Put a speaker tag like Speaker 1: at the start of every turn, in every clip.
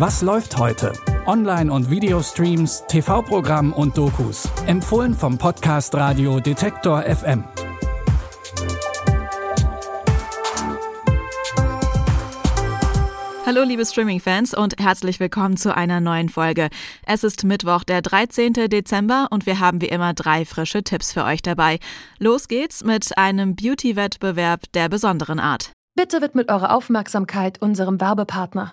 Speaker 1: Was läuft heute? Online- und Videostreams, TV-Programm und Dokus. Empfohlen vom Podcast Radio Detektor FM.
Speaker 2: Hallo liebe Streaming-Fans und herzlich willkommen zu einer neuen Folge. Es ist Mittwoch, der 13. Dezember und wir haben wie immer drei frische Tipps für euch dabei. Los geht's mit einem Beauty-Wettbewerb der besonderen Art.
Speaker 3: Bitte widmet eure Aufmerksamkeit unserem Werbepartner.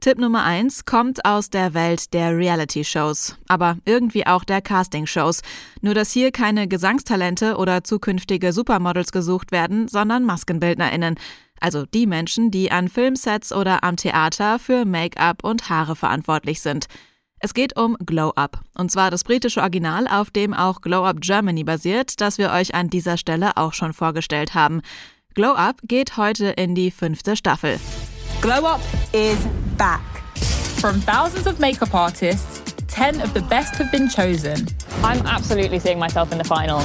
Speaker 2: Tipp Nummer 1 kommt aus der Welt der Reality-Shows, aber irgendwie auch der Casting-Shows. Nur dass hier keine Gesangstalente oder zukünftige Supermodels gesucht werden, sondern MaskenbildnerInnen also die Menschen, die an Filmsets oder am Theater für Make-up und Haare verantwortlich sind. Es geht um Glow Up, und zwar das britische Original, auf dem auch Glow Up Germany basiert, das wir euch an dieser Stelle auch schon vorgestellt haben. Glow Up geht heute in die fünfte Staffel.
Speaker 4: Glow Up is back. From thousands of makeup artists, 10 of the best have been chosen.
Speaker 5: I'm absolutely seeing myself in the final.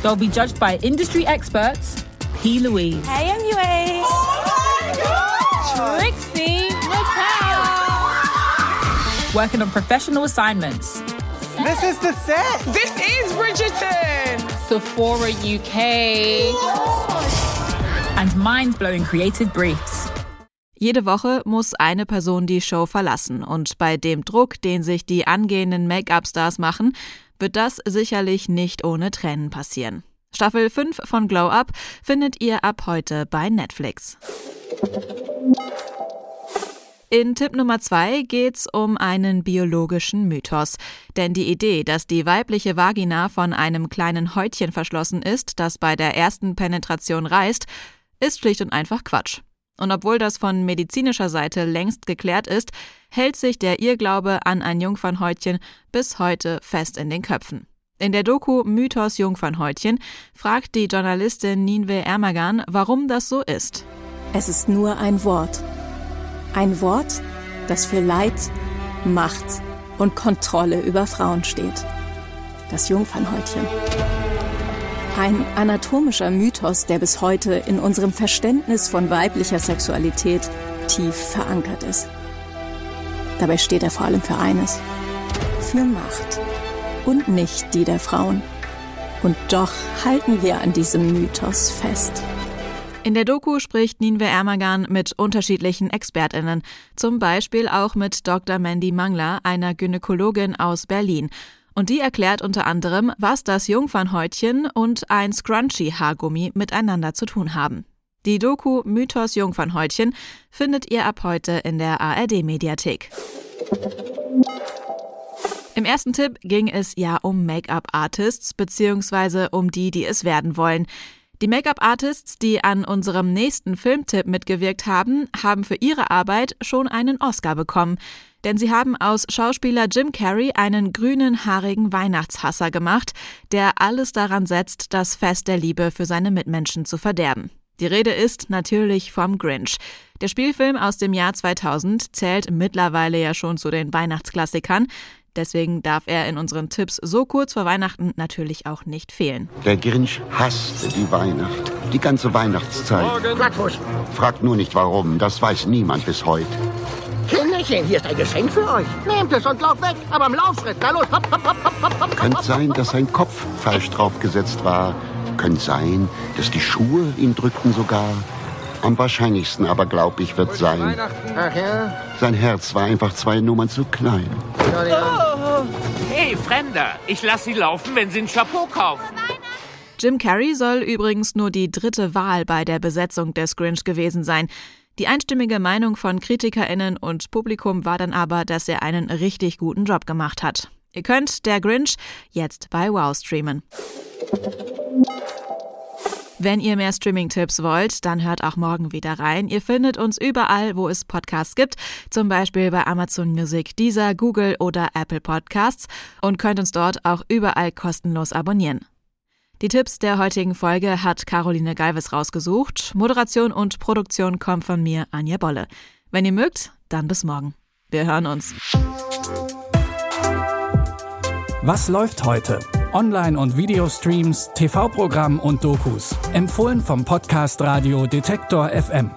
Speaker 4: They'll be judged by industry experts P. Louise.
Speaker 6: Hey, MUA.
Speaker 4: Oh Trixie Mattel. Working on professional assignments.
Speaker 7: This is the set.
Speaker 8: This is Bridgerton.
Speaker 4: Sephora UK. And mind blowing creative briefs.
Speaker 2: Jede Woche muss eine Person die Show verlassen und bei dem Druck, den sich die angehenden Make-up-Stars machen, wird das sicherlich nicht ohne Tränen passieren. Staffel 5 von Glow Up findet ihr ab heute bei Netflix. In Tipp Nummer 2 geht's um einen biologischen Mythos. Denn die Idee, dass die weibliche Vagina von einem kleinen Häutchen verschlossen ist, das bei der ersten Penetration reißt, ist schlicht und einfach Quatsch. Und obwohl das von medizinischer Seite längst geklärt ist, hält sich der Irrglaube an ein Jungfernhäutchen bis heute fest in den Köpfen. In der Doku Mythos Jungfernhäutchen fragt die Journalistin Ninve Ermagan, warum das so ist.
Speaker 9: Es ist nur ein Wort. Ein Wort, das für Leid, Macht und Kontrolle über Frauen steht. Das Jungfernhäutchen. Ein anatomischer Mythos, der bis heute in unserem Verständnis von weiblicher Sexualität tief verankert ist. Dabei steht er vor allem für eines. Für Macht und nicht die der Frauen. Und doch halten wir an diesem Mythos fest.
Speaker 2: In der Doku spricht Ninve Ermagan mit unterschiedlichen ExpertInnen, zum Beispiel auch mit Dr. Mandy Mangler, einer Gynäkologin aus Berlin. Und die erklärt unter anderem, was das Jungfernhäutchen und ein Scrunchy-Haargummi miteinander zu tun haben. Die Doku Mythos Jungfernhäutchen findet ihr ab heute in der ARD-Mediathek. Im ersten Tipp ging es ja um Make-up-Artists beziehungsweise um die, die es werden wollen. Die Make-up-Artists, die an unserem nächsten Filmtipp mitgewirkt haben, haben für ihre Arbeit schon einen Oscar bekommen. Denn sie haben aus Schauspieler Jim Carrey einen grünen, haarigen Weihnachtshasser gemacht, der alles daran setzt, das Fest der Liebe für seine Mitmenschen zu verderben. Die Rede ist natürlich vom Grinch. Der Spielfilm aus dem Jahr 2000 zählt mittlerweile ja schon zu den Weihnachtsklassikern. Deswegen darf er in unseren Tipps so kurz vor Weihnachten natürlich auch nicht fehlen.
Speaker 10: Der Grinch hasste die Weihnacht, die ganze Weihnachtszeit.
Speaker 11: Morgen.
Speaker 10: Fragt nur nicht warum, das weiß niemand bis heute.
Speaker 11: Kinderchen, hier ist ein Geschenk für euch. Nehmt es und lauft weg, aber im Laufschritt. Na los, hopp, hopp, hopp, hopp, hopp.
Speaker 10: Könnte sein, dass sein Kopf falsch draufgesetzt war. Könnte sein, dass die Schuhe ihn drückten sogar. Am wahrscheinlichsten aber, glaube ich, wird sein.
Speaker 11: Ach ja?
Speaker 10: Sein Herz war einfach zwei Nummern zu klein.
Speaker 12: Hey, Fremder, ich lasse Sie laufen, wenn Sie ein Chapeau kaufen.
Speaker 2: Jim Carrey soll übrigens nur die dritte Wahl bei der Besetzung des Grinch gewesen sein. Die einstimmige Meinung von KritikerInnen und Publikum war dann aber, dass er einen richtig guten Job gemacht hat. Ihr könnt Der Grinch jetzt bei Wow streamen. Wenn ihr mehr Streaming-Tipps wollt, dann hört auch morgen wieder rein. Ihr findet uns überall, wo es Podcasts gibt, zum Beispiel bei Amazon Music, Deezer, Google oder Apple Podcasts und könnt uns dort auch überall kostenlos abonnieren. Die Tipps der heutigen Folge hat Caroline Galvis rausgesucht. Moderation und Produktion kommen von mir, Anja Bolle. Wenn ihr mögt, dann bis morgen. Wir hören uns.
Speaker 1: Was läuft heute? Online- und Videostreams, TV-Programm und Dokus. Empfohlen vom Podcast Radio Detektor FM.